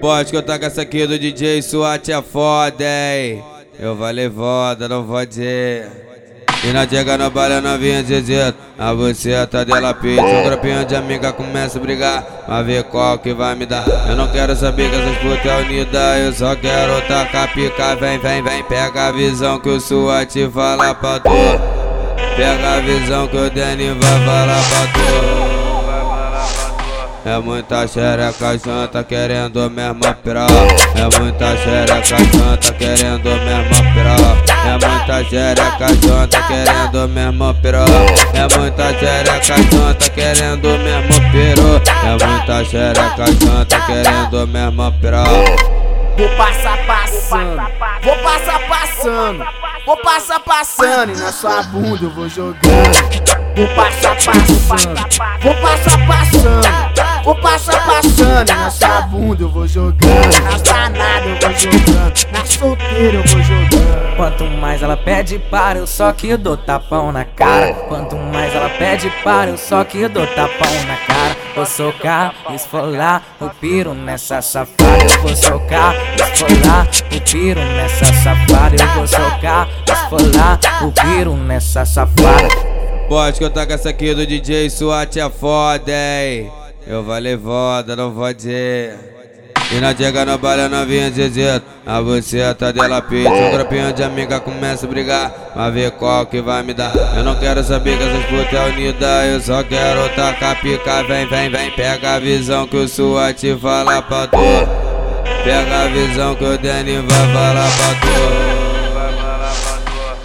Pode tá com essa aqui do DJ SWAT é foda, hein? Eu valei voda, não vou dizer. E na chega no baile novinha Zezeta A buceta dela pizza Um grupinho de amiga começa a brigar. Mas ver qual que vai me dar. Eu não quero saber que essas putas é unida Eu só quero tacar pica. Vem, vem, vem Pega a visão que o SWAT fala pra tu. Pega a visão que o Danny vai falar pra tu é muita xereca janta querendo mesmo pirar É muita xereca janta querendo mesmo pirar É muita xereca janta querendo mesmo pirar É muita xereca janta querendo mesmo piru É muita xereca janta querendo mesmo pirar Vou passar passando, vou passar passando, vou passar passando e na sua bunda eu vou jogando. Vou passar passando, vou passar passando, vou passar passando. Na sua bunda eu vou jogando, na danada eu vou jogando, na solteira eu vou jogando. Quanto mais ela pede para, eu só que dou tapão na cara. Quanto mais ela pede para, eu só que dou tapão na cara. Vou socar, esfolar o piro nessa safada. Eu vou socar, esfolar o piro nessa safada. Eu vou socar, esfolar o piro nessa safada. Pode que eu tá com essa aqui do DJ SWAT é foda, hein? Eu valei voda, não vou dizer. E na chega no baile novinha Zezeta A buceta dela pizza Um grupinho de amiga começa a brigar. Mas ver qual que vai me dar. Eu não quero saber que essas putas é unida Eu só quero tacar pica Vem, vem, vem Pega a visão que o SWAT fala pra tu. Pega a visão que o Danny vai falar pra tu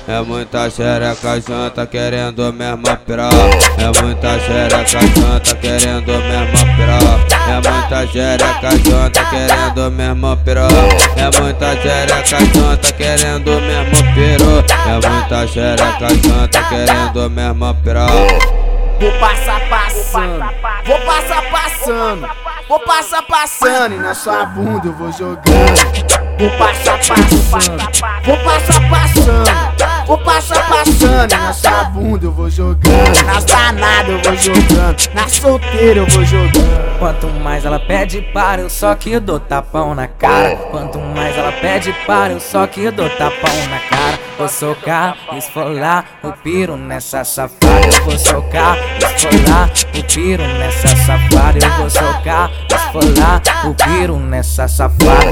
é muita xereca janta querendo mesmo pirar É muita xereca janta querendo mesmo pirar É muita xereca janta querendo mesmo pirar É muita xereca janta querendo mesmo piru É muita xereca janta querendo mesmo pirar Vou passar passando, vou passar passando, vou passar passando e na sua bunda eu vou jogando. Vou passar passando, vou passar passando, vou passar passando. Na sua bunda eu vou jogando, nas danadas eu vou jogando, na solteira eu vou jogando. Quanto mais ela pede para, eu só que dou tapão na cara. Quanto mais ela pede para, eu só que dou tapão na cara. Vou socar, esfolar o piro nessa safada. Eu vou socar, esfolar o piro nessa safada. Eu vou socar, esfolar o piro nessa safada.